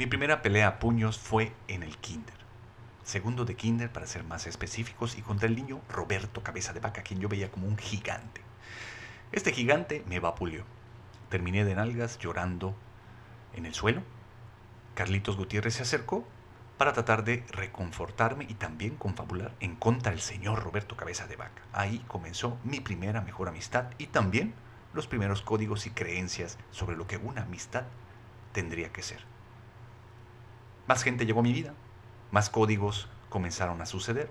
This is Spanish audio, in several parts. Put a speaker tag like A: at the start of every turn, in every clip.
A: Mi primera pelea a puños fue en el kinder. Segundo de kinder, para ser más específicos, y contra el niño Roberto Cabeza de Vaca, quien yo veía como un gigante. Este gigante me vapuleó. Terminé de nalgas llorando en el suelo. Carlitos Gutiérrez se acercó para tratar de reconfortarme y también confabular en contra del señor Roberto Cabeza de Vaca. Ahí comenzó mi primera mejor amistad y también los primeros códigos y creencias sobre lo que una amistad tendría que ser. Más gente llegó a mi vida, más códigos comenzaron a suceder.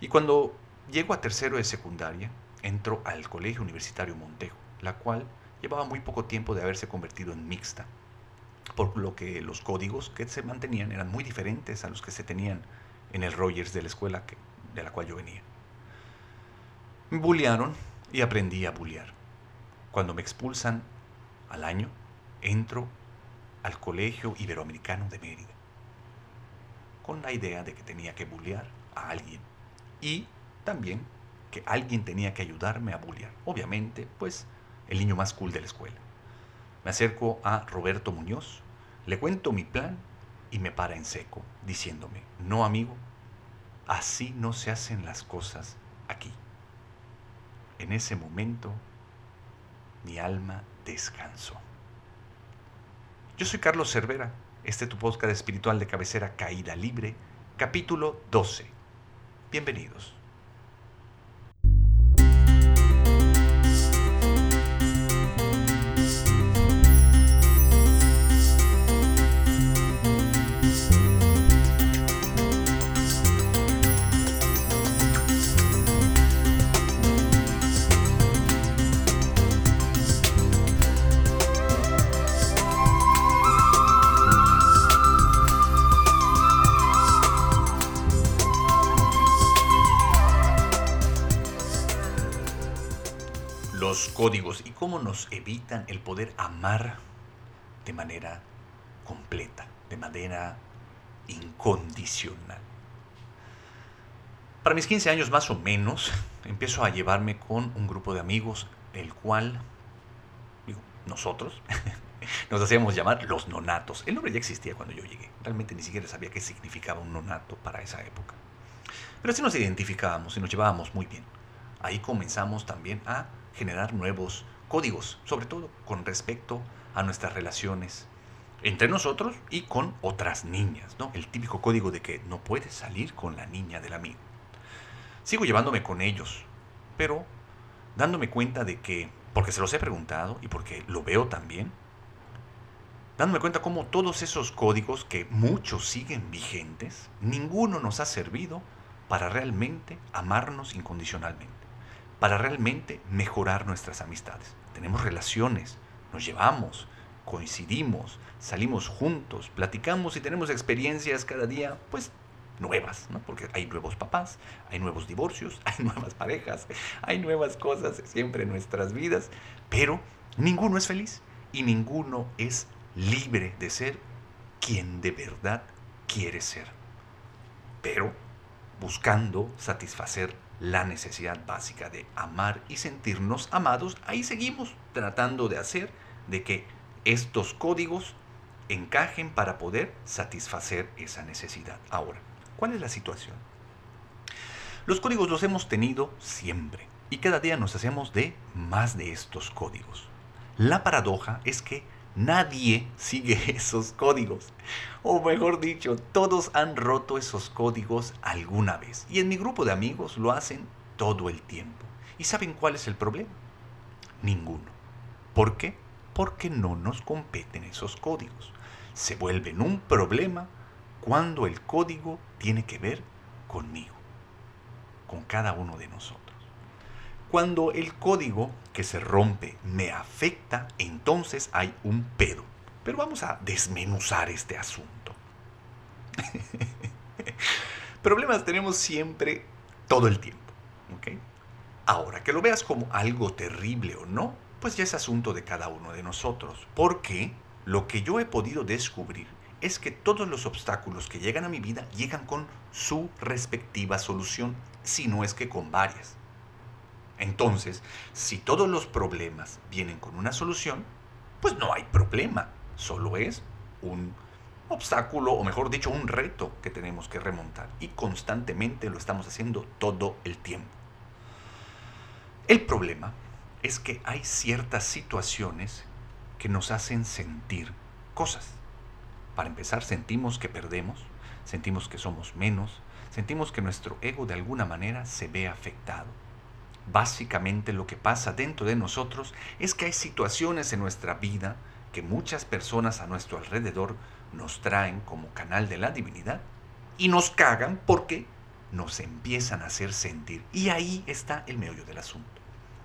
A: Y cuando llego a tercero de secundaria, entro al Colegio Universitario Montejo, la cual llevaba muy poco tiempo de haberse convertido en mixta por lo que los códigos que se mantenían eran muy diferentes a los que se tenían en el Rogers de la escuela de la cual yo venía. Me bullearon y aprendí a bullear. Cuando me expulsan al año, entro al Colegio Iberoamericano de Mérida, con la idea de que tenía que bullear a alguien y también que alguien tenía que ayudarme a bullear. Obviamente, pues, el niño más cool de la escuela. Me acerco a Roberto Muñoz, le cuento mi plan y me para en seco, diciéndome, no amigo, así no se hacen las cosas aquí. En ese momento, mi alma descansó. Yo soy Carlos Cervera, este es tu podcast espiritual de cabecera Caída Libre, capítulo 12. Bienvenidos. Cómo nos evitan el poder amar de manera completa, de manera incondicional. Para mis 15 años más o menos, empiezo a llevarme con un grupo de amigos, el cual, digo, nosotros, nos hacíamos llamar los nonatos. El nombre ya existía cuando yo llegué. Realmente ni siquiera sabía qué significaba un nonato para esa época. Pero así nos identificábamos y nos llevábamos muy bien. Ahí comenzamos también a generar nuevos códigos, sobre todo con respecto a nuestras relaciones entre nosotros y con otras niñas, ¿no? El típico código de que no puedes salir con la niña del amigo. Sigo llevándome con ellos, pero dándome cuenta de que, porque se los he preguntado y porque lo veo también, dándome cuenta cómo todos esos códigos que muchos siguen vigentes, ninguno nos ha servido para realmente amarnos incondicionalmente para realmente mejorar nuestras amistades. Tenemos relaciones, nos llevamos, coincidimos, salimos juntos, platicamos y tenemos experiencias cada día, pues nuevas, ¿no? Porque hay nuevos papás, hay nuevos divorcios, hay nuevas parejas, hay nuevas cosas siempre en nuestras vidas, pero ninguno es feliz y ninguno es libre de ser quien de verdad quiere ser. Pero buscando satisfacer la necesidad básica de amar y sentirnos amados, ahí seguimos tratando de hacer de que estos códigos encajen para poder satisfacer esa necesidad. Ahora, ¿cuál es la situación? Los códigos los hemos tenido siempre y cada día nos hacemos de más de estos códigos. La paradoja es que Nadie sigue esos códigos. O mejor dicho, todos han roto esos códigos alguna vez. Y en mi grupo de amigos lo hacen todo el tiempo. ¿Y saben cuál es el problema? Ninguno. ¿Por qué? Porque no nos competen esos códigos. Se vuelven un problema cuando el código tiene que ver conmigo, con cada uno de nosotros. Cuando el código que se rompe me afecta, entonces hay un pedo. Pero vamos a desmenuzar este asunto. Problemas tenemos siempre todo el tiempo. Ahora, que lo veas como algo terrible o no, pues ya es asunto de cada uno de nosotros. Porque lo que yo he podido descubrir es que todos los obstáculos que llegan a mi vida llegan con su respectiva solución, si no es que con varias. Entonces, si todos los problemas vienen con una solución, pues no hay problema, solo es un obstáculo, o mejor dicho, un reto que tenemos que remontar. Y constantemente lo estamos haciendo todo el tiempo. El problema es que hay ciertas situaciones que nos hacen sentir cosas. Para empezar, sentimos que perdemos, sentimos que somos menos, sentimos que nuestro ego de alguna manera se ve afectado. Básicamente lo que pasa dentro de nosotros es que hay situaciones en nuestra vida que muchas personas a nuestro alrededor nos traen como canal de la divinidad y nos cagan porque nos empiezan a hacer sentir. Y ahí está el meollo del asunto.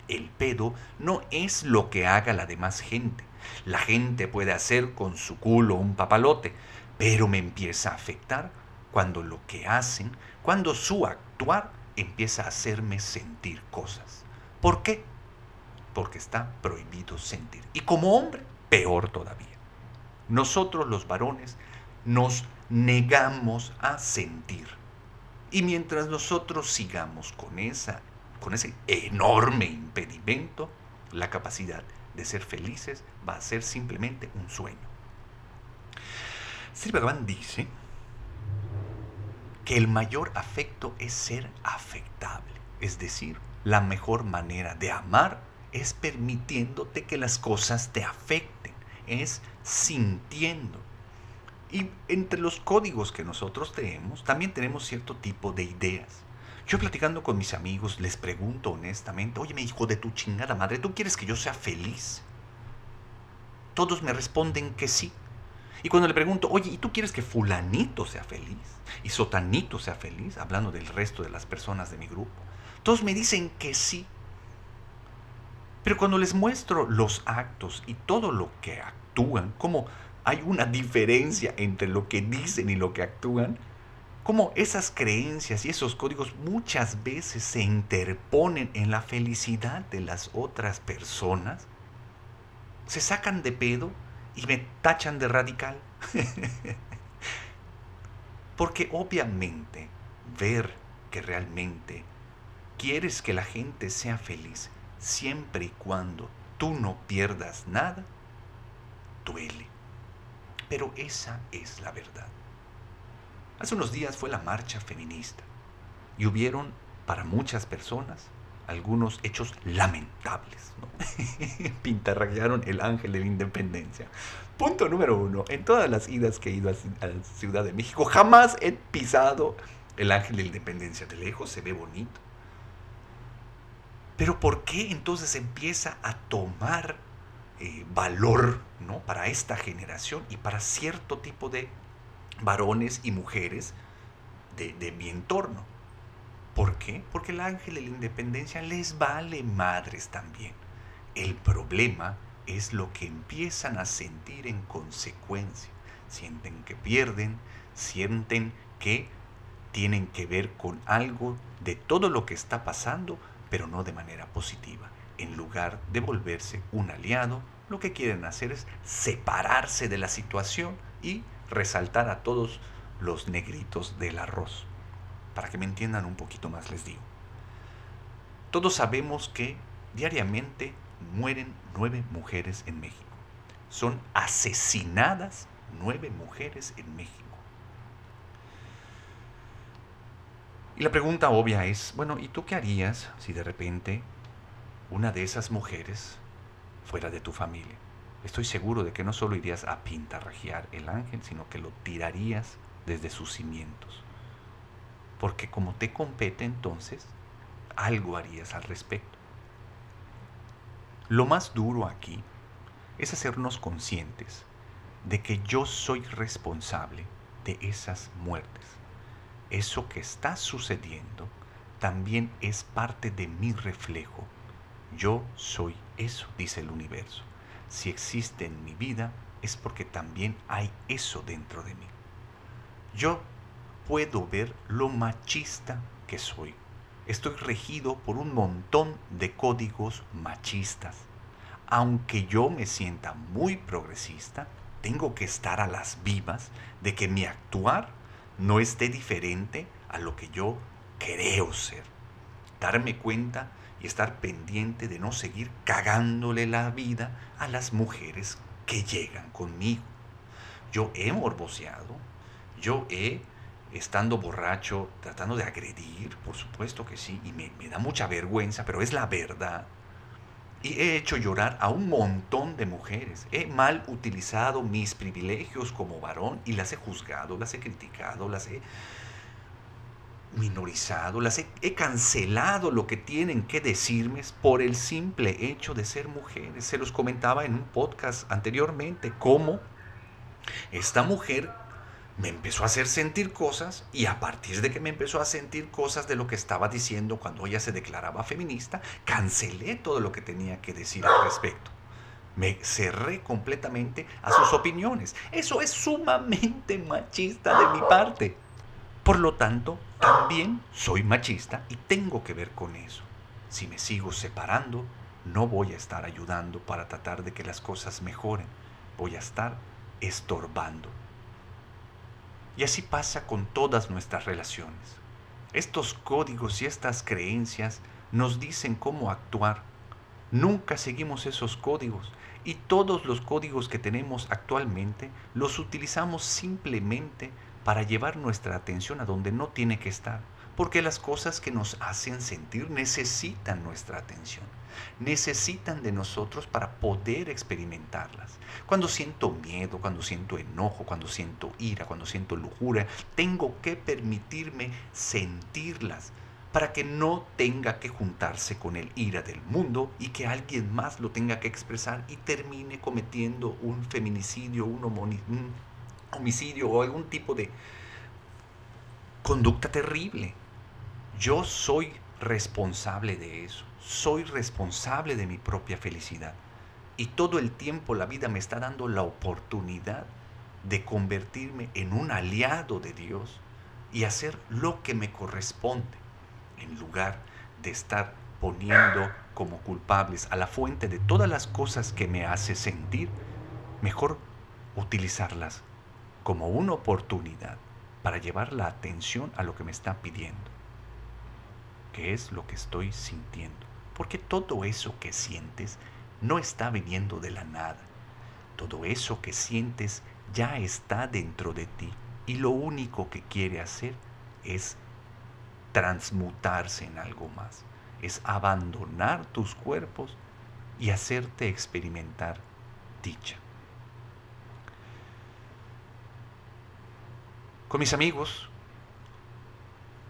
A: El pedo no es lo que haga la demás gente. La gente puede hacer con su culo un papalote, pero me empieza a afectar cuando lo que hacen, cuando su actuar empieza a hacerme sentir cosas. ¿Por qué? Porque está prohibido sentir. Y como hombre, peor todavía. Nosotros los varones nos negamos a sentir. Y mientras nosotros sigamos con, esa, con ese enorme impedimento, la capacidad de ser felices va a ser simplemente un sueño. Sri dice que el mayor afecto es ser afectable, es decir, la mejor manera de amar es permitiéndote que las cosas te afecten, es sintiendo. Y entre los códigos que nosotros tenemos, también tenemos cierto tipo de ideas. Yo platicando con mis amigos les pregunto honestamente, oye, mi hijo de tu chingada madre, ¿tú quieres que yo sea feliz? Todos me responden que sí. Y cuando le pregunto, oye, ¿y tú quieres que fulanito sea feliz? Y sotanito sea feliz, hablando del resto de las personas de mi grupo. Todos me dicen que sí. Pero cuando les muestro los actos y todo lo que actúan, como hay una diferencia entre lo que dicen y lo que actúan, como esas creencias y esos códigos muchas veces se interponen en la felicidad de las otras personas, se sacan de pedo y me tachan de radical. Porque obviamente ver que realmente quieres que la gente sea feliz siempre y cuando tú no pierdas nada, duele. Pero esa es la verdad. Hace unos días fue la marcha feminista y hubieron para muchas personas algunos hechos lamentables. ¿no? El ángel de la independencia. Punto número uno. En todas las idas que he ido a, Ciudad de México, jamás he pisado el ángel de la independencia. De lejos se ve bonito. Pero ¿por qué entonces empieza a tomar eh, valor ¿no? para esta generación y para cierto tipo de varones y mujeres de mi entorno? ¿Por qué? Porque el ángel de la independencia les vale madres también. El problema es lo que empiezan a sentir en consecuencia. Sienten que pierden, sienten que tienen que ver con algo de todo lo que está pasando, pero no de manera positiva. En lugar de volverse un aliado, lo que quieren hacer es separarse de la situación y resaltar a todos los negritos del arroz. Para que me entiendan un poquito más les digo. Todos sabemos que diariamente mueren nueve mujeres en México. Son asesinadas nueve mujeres en México. Y la pregunta obvia es, bueno, ¿y tú qué harías si de repente una de esas mujeres fuera de tu familia? Estoy seguro de que no solo irías a pintarrajear el ángel, sino que lo tirarías desde sus cimientos porque como te compete entonces, algo harías al respecto. Lo más duro aquí es hacernos conscientes de que yo soy responsable de esas muertes. Eso que está sucediendo también es parte de mi reflejo. Yo soy eso, dice el universo. Si existe en mi vida es porque también hay eso dentro de mí. Yo puedo ver lo machista que soy. Estoy regido por un montón de códigos machistas. Aunque yo me sienta muy progresista, tengo que estar a las vivas de que mi actuar no esté diferente a lo que yo creo ser. Darme cuenta y estar pendiente de no seguir cagándole la vida a las mujeres que llegan conmigo. Yo he morboseado, yo he, estando borracho, tratando de agredir, por supuesto que sí, y me, me da mucha vergüenza, pero es la verdad. Y he hecho llorar a un montón de mujeres. He mal utilizado mis privilegios como varón y las he juzgado, las he criticado, las he minorizado, las he, cancelado lo que tienen que decirme por el simple hecho de ser mujeres. Se los comentaba en un podcast anteriormente cómo esta mujer me empezó a hacer sentir cosas y a partir de que me empezó a sentir cosas de lo que estaba diciendo cuando ella se declaraba feminista, cancelé todo lo que tenía que decir al respecto. Me cerré completamente a sus opiniones. Eso es sumamente machista de mi parte. Por lo tanto, también soy machista y tengo que ver con eso. Si me sigo separando, no voy a estar ayudando para tratar de que las cosas mejoren. Voy a estar estorbando. Y así pasa con todas nuestras relaciones. Estos códigos y estas creencias nos dicen cómo actuar. Nunca seguimos esos códigos y todos los códigos que tenemos actualmente los utilizamos simplemente para llevar nuestra atención a donde no tiene que estar, porque las cosas que nos hacen sentir necesitan nuestra atención necesitan de nosotros para poder experimentarlas. Cuando siento miedo, cuando siento enojo, cuando siento ira, cuando siento lujuria, tengo que permitirme sentirlas para que no tenga que juntarse con el ira del mundo y que alguien más lo tenga que expresar y termine cometiendo un feminicidio, un, un homicidio o algún tipo de conducta terrible. Yo soy responsable de eso soy responsable de mi propia felicidad. Y todo el tiempo la vida me está dando la oportunidad de convertirme en un aliado de Dios y hacer lo que me corresponde, en lugar de estar poniendo como culpables a la fuente de todas las cosas que me hace sentir, mejor utilizarlas como una oportunidad para llevar la atención a lo que me está pidiendo, que es lo que estoy sintiendo. Porque todo eso que sientes no está viniendo de la nada. Todo eso que sientes ya está dentro de ti y lo único que quiere hacer es transmutarse en algo más. Es abandonar tus cuerpos y hacerte experimentar dicha. Con mis amigos,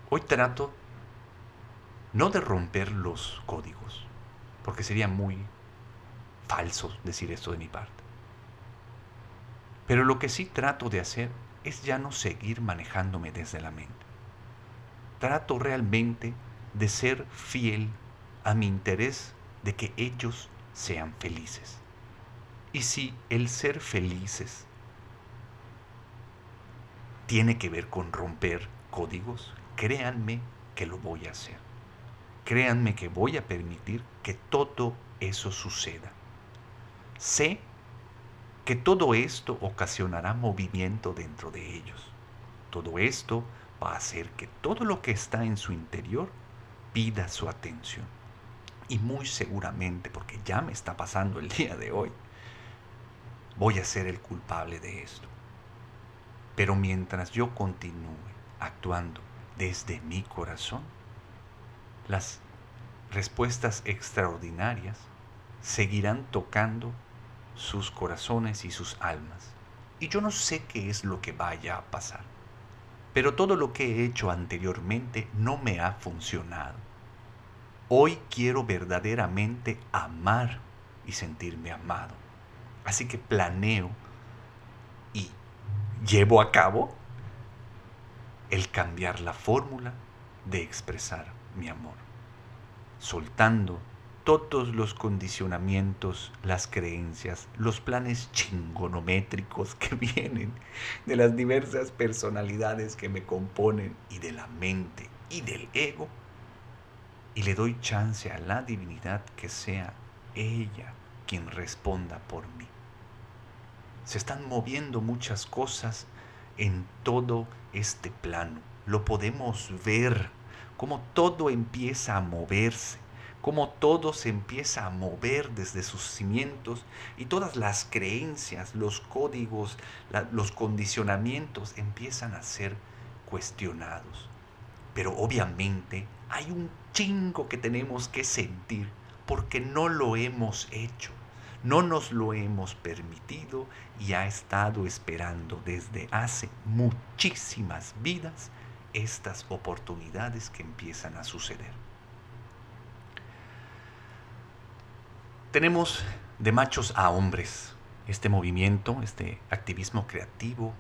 A: hoy trato no de romper los códigos, porque sería muy falso decir esto de mi parte. Pero lo que sí trato de hacer es ya no seguir manejándome desde la mente. Trato realmente de ser fiel a mi interés de que ellos sean felices. Y si el ser felices tiene que ver con romper códigos, créanme que lo voy a hacer. Créanme que voy a permitir que todo eso suceda. Sé que todo esto ocasionará movimiento dentro de ellos. Todo esto va a hacer que todo lo que está en su interior pida su atención. Y muy seguramente, porque ya me está pasando el día de hoy, voy a ser el culpable de esto. Pero mientras yo continúe actuando desde mi corazón, las respuestas extraordinarias seguirán tocando sus corazones y sus almas. Y yo no sé qué es lo que vaya a pasar, pero todo lo que he hecho anteriormente no me ha funcionado. Hoy quiero verdaderamente amar y sentirme amado. Así que planeo llevo a cabo el cambiar la fórmula de expresar mi amor, soltando todos los condicionamientos, las creencias, los planes chingonométricos que vienen de las diversas personalidades que me componen y de la mente y del ego, y le doy chance a la divinidad que sea ella quien responda por mí. Se están moviendo muchas cosas en todo este plano. Lo podemos ver cómo todo empieza a moverse, cómo todo se empieza a mover desde sus cimientos y todas las creencias, los códigos, los condicionamientos empiezan a ser cuestionados. Pero obviamente hay un chingo que tenemos que sentir porque no lo hemos hecho, no nos lo hemos permitido y ha estado esperando desde hace muchísimas vidas estas oportunidades que empiezan a suceder. Tenemos de machos a hombres este movimiento, este activismo creativo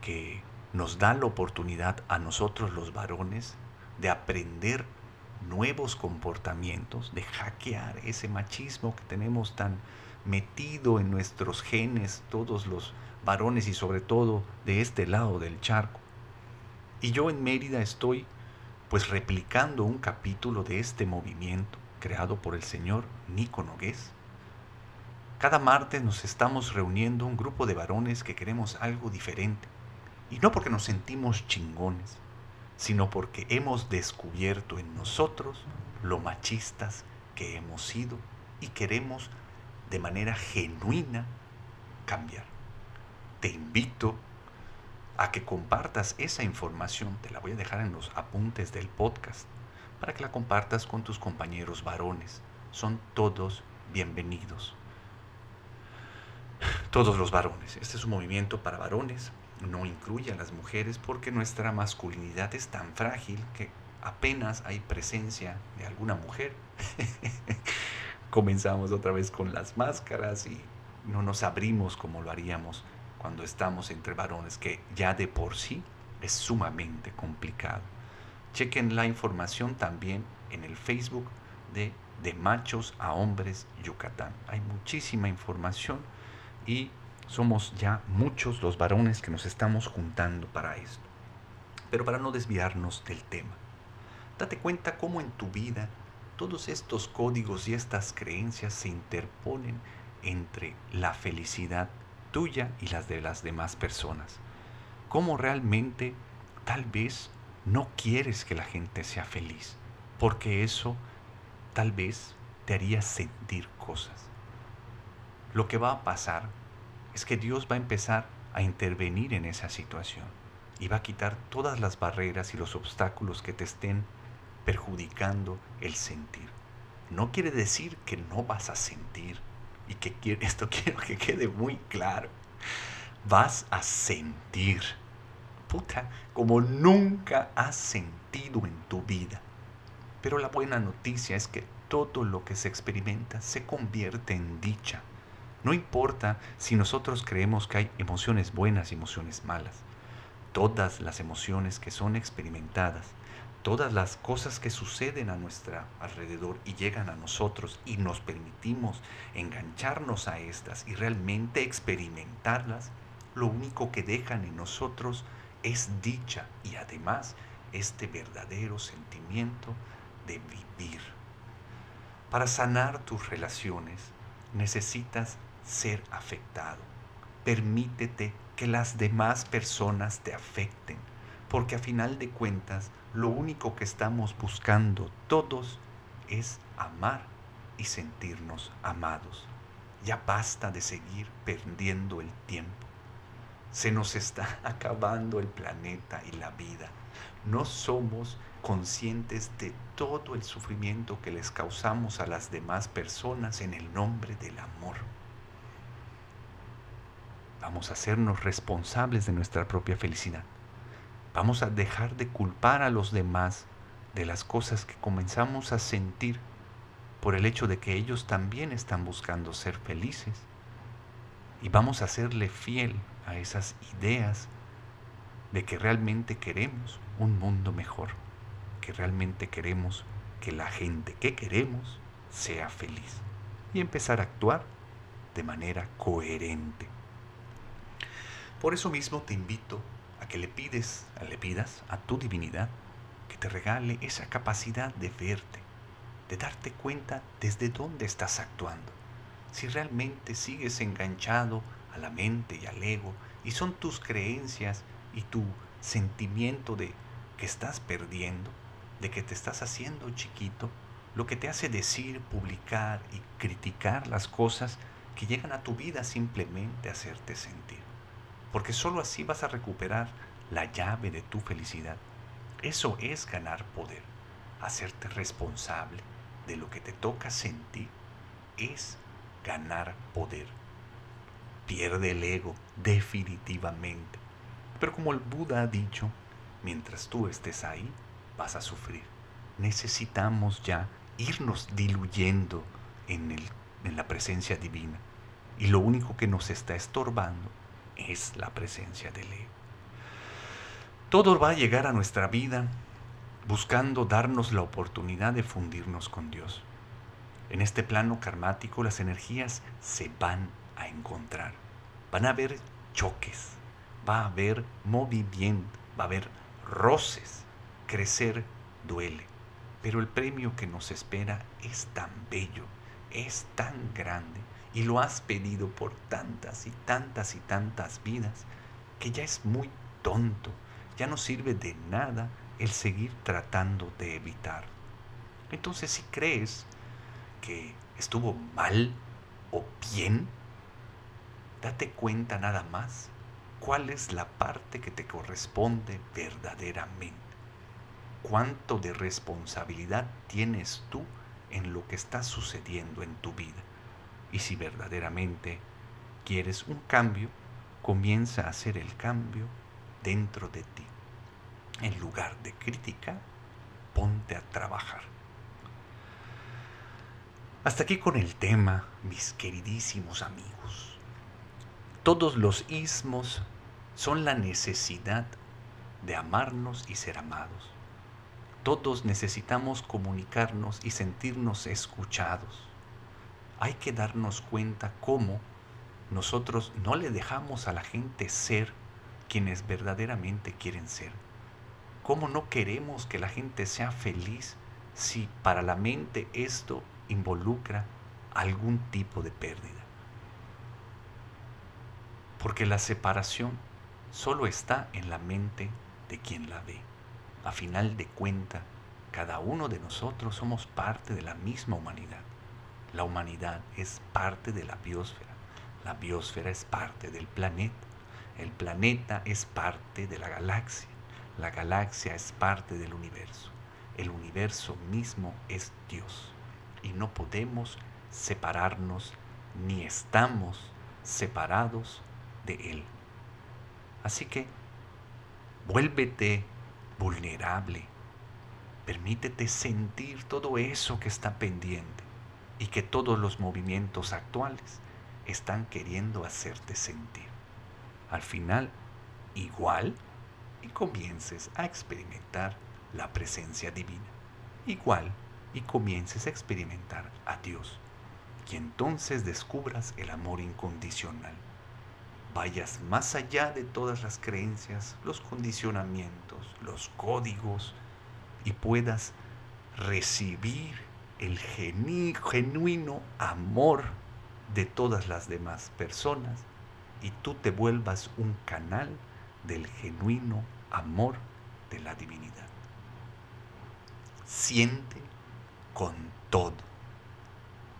A: que nos da la oportunidad a nosotros los varones de aprender nuevos comportamientos, de hackear ese machismo que tenemos tan metido en nuestros genes, todos los varones y sobre todo de este lado del charco. Y yo en Mérida estoy pues replicando un capítulo de este movimiento creado por el señor Nico Nogués. Cada martes nos estamos reuniendo un grupo de varones que queremos algo diferente. Y no porque nos sentimos chingones, sino porque hemos descubierto en nosotros lo machistas que hemos sido y queremos de manera genuina cambiar. Te invito a que compartas esa información, te la voy a dejar en los apuntes del podcast para que la compartas con tus compañeros varones. Son todos bienvenidos. Todos los varones. Este es un movimiento para varones. No incluye a las mujeres porque nuestra masculinidad es tan frágil que apenas hay presencia de alguna mujer. Comenzamos otra vez con las máscaras y no nos abrimos como lo haríamos cuando estamos entre varones, que ya de por sí es sumamente complicado. Chequen la información también en el Facebook de De Machos a Hombres Yucatán. Hay muchísima información y somos ya muchos los varones que nos estamos juntando para esto. Pero para no desviarnos del tema, date cuenta cómo en tu vida todos estos códigos y estas creencias se interponen entre la felicidad tuya y las de las demás personas. Cómo realmente tal vez no quieres que la gente sea feliz, porque eso tal vez te haría sentir cosas. Lo que va a pasar es que Dios va a empezar a intervenir en esa situación y va a quitar todas las barreras y los obstáculos que te estén perjudicando el sentir. No quiere decir que no vas a sentir y que esto quiero que quede muy claro. Vas a sentir puta, como nunca has sentido en tu vida. Pero la buena noticia es que todo lo que se experimenta se convierte en dicha. No importa si nosotros creemos que hay emociones buenas y emociones malas. Todas las emociones que son experimentadas, todas las cosas que suceden a nuestro alrededor y llegan a nosotros y nos permitimos engancharnos a estas y realmente experimentarlas, lo único que dejan en nosotros es dicha y además este verdadero sentimiento de vivir. Para sanar tus relaciones necesitas ser afectado. Permítete que las demás personas te afecten, porque a final de cuentas lo único que estamos buscando todos es amar y sentirnos amados. Ya basta de seguir perdiendo el tiempo. Se nos está acabando el planeta y la vida. No somos conscientes de todo el sufrimiento que les causamos a las demás personas en el nombre del amor. Vamos a hacernos responsables de nuestra propia felicidad. Vamos a dejar de culpar a los demás de las cosas que comenzamos a sentir por el hecho de que ellos también están buscando ser felices. Y vamos a serle fiel a esas ideas de que realmente queremos un mundo mejor, que realmente queremos que la gente que queremos sea feliz y empezar a actuar de manera coherente. Por eso mismo te invito a que le pides, le pidas a tu divinidad que te regale esa capacidad de verte, de darte cuenta desde dónde estás actuando. Si realmente sigues enganchado a la mente y al ego, y son tus creencias y tu sentimiento de que estás perdiendo, de que te estás haciendo chiquito, lo que te hace decir, publicar y criticar las cosas que llegan a tu vida simplemente a hacerte sentir. Porque sólo así vas a recuperar la llave de tu felicidad. Eso es ganar poder, hacerte responsable de lo que te toca sentir, es ganar poder. Pierde el ego, definitivamente. Pero como el Buda ha dicho, mientras tú estés ahí, vas a sufrir. Necesitamos ya irnos diluyendo en, el, en la presencia divina. Y lo único que nos está estorbando es la presencia del ego. Todo va a llegar a nuestra vida buscando darnos la oportunidad de fundirnos con Dios. En este plano karmático las energías se van a encontrar. Van a haber choques, va a haber movimiento, va a haber roces. Crecer duele, pero el premio que nos espera es tan bello, es tan grande y lo has pedido por tantas y tantas y tantas vidas que ya es muy tonto, ya no sirve de nada el seguir tratando de evitar. Entonces si crees que estuvo mal o bien, date cuenta nada más cuál es la parte que te corresponde verdaderamente. Cuánto de responsabilidad tienes tú en lo que está sucediendo en tu vida. Y si verdaderamente quieres un cambio, comienza a hacer el cambio dentro de ti. En lugar de crítica, ponte a trabajar. Hasta aquí con el tema, mis queridísimos amigos. Todos los ismos son la necesidad de amarnos y ser amados. Todos necesitamos comunicarnos y sentirnos escuchados hay que darnos cuenta cómo nosotros no le dejamos a la gente ser quienes verdaderamente quieren ser. Cómo no queremos que la gente sea feliz si para la mente esto involucra algún tipo de pérdida. Porque la separación solo está en la mente de quien la ve. A final de cuenta, cada uno de nosotros somos parte de la misma humanidad. La humanidad es parte de la biosfera. La biosfera es parte del planeta. El planeta es parte de la galaxia. La galaxia es parte del universo. El universo mismo es Dios. Y no podemos separarnos ni estamos separados de Él. Así que vuélvete vulnerable. Permítete sentir todo eso que está pendiente y que todos los movimientos actuales están queriendo hacerte sentir. Al final, igual, y comiences a experimentar la presencia divina. Igual, y comiences a experimentar a Dios. Y entonces descubras el amor incondicional. Vayas más allá de todas las creencias, los condicionamientos, los códigos, y puedas recibir el genuino amor de todas las demás personas y tú te vuelvas un canal del genuino amor de la divinidad. Siente con todo.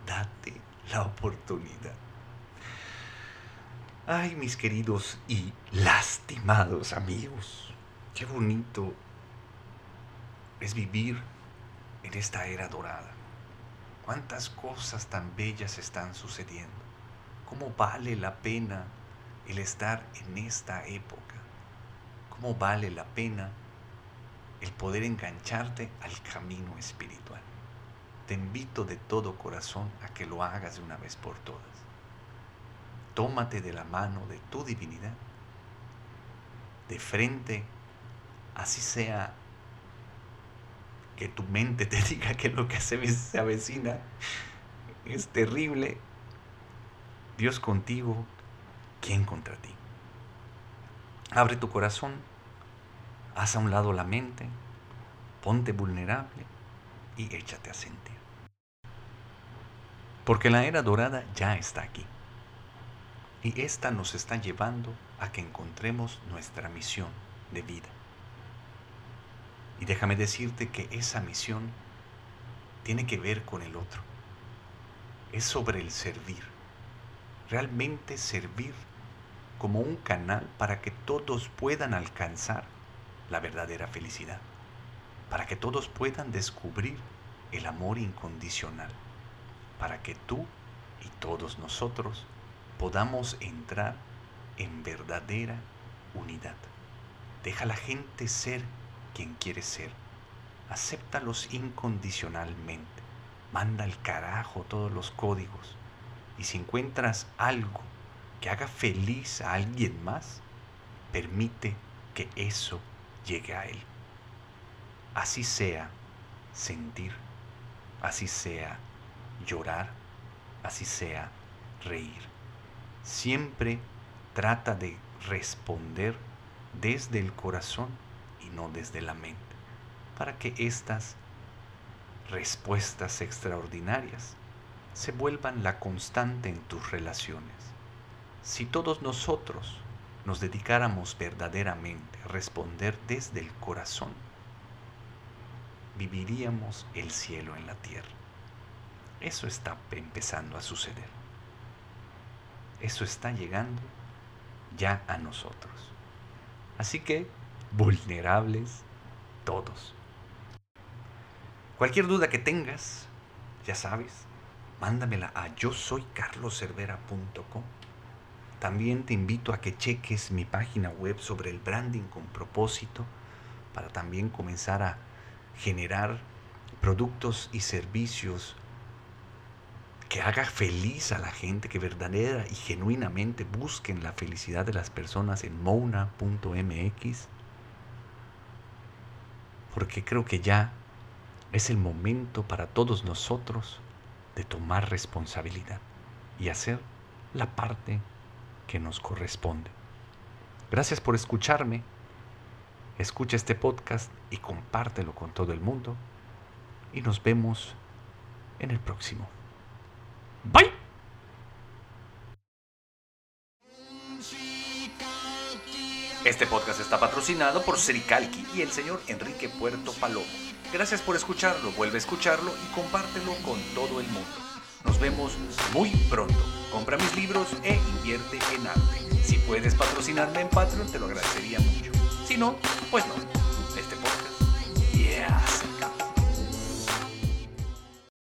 A: Date la oportunidad. Ay, mis queridos y lastimados amigos, qué bonito es vivir en esta era dorada cuántas cosas tan bellas están sucediendo, cómo vale la pena el estar en esta época, cómo vale la pena el poder engancharte al camino espiritual. Te invito de todo corazón a que lo hagas de una vez por todas. Tómate de la mano de tu divinidad, de frente, así sea que tu mente te diga que lo que se avecina es terrible. Dios contigo, ¿quién contra ti? Abre tu corazón, haz a un lado la mente, ponte vulnerable y échate a sentir. Porque la era dorada ya está aquí. Y esta nos está llevando a que encontremos nuestra misión de vida. Y déjame decirte que esa misión tiene que ver con el otro. Es sobre el servir. Realmente servir como un canal para que todos puedan alcanzar la verdadera felicidad, para que todos puedan descubrir el amor incondicional, para que tú y todos nosotros podamos entrar en verdadera unidad. Deja a la gente ser quien quiere ser. Acéptalos incondicionalmente. Manda al carajo todos los códigos. Y si encuentras algo que haga feliz a alguien más, permite que eso llegue a él. Así sea sentir, así sea llorar, así sea reír. Siempre trata de responder desde el corazón no desde la mente, para que estas respuestas extraordinarias se vuelvan la constante en tus relaciones. Si todos nosotros nos dedicáramos verdaderamente a responder desde el corazón, viviríamos el cielo en la tierra. Eso está empezando a suceder. Eso está llegando ya a nosotros. Así que, vulnerables todos. Cualquier duda que tengas, ya sabes, mándamela a yo soy carloservera.com. También te invito a que cheques mi página web sobre el branding con propósito para también comenzar a generar productos y servicios que haga feliz a la gente, que verdadera y genuinamente busquen la felicidad de las personas en mouna.mx, porque creo que ya es el momento para todos nosotros de tomar responsabilidad y hacer la parte que nos corresponde. Gracias por escucharme. Escucha este podcast y compártelo con todo el mundo. Y nos vemos en el próximo. Bye. Este podcast está patrocinado por Sericalqui y el señor Enrique Puerto Palomo. Gracias por escucharlo, vuelve a escucharlo y compártelo con todo el mundo. Nos vemos muy pronto. Compra mis libros e invierte en arte. Si puedes patrocinarme en Patreon, te lo agradecería mucho. Si no, pues no.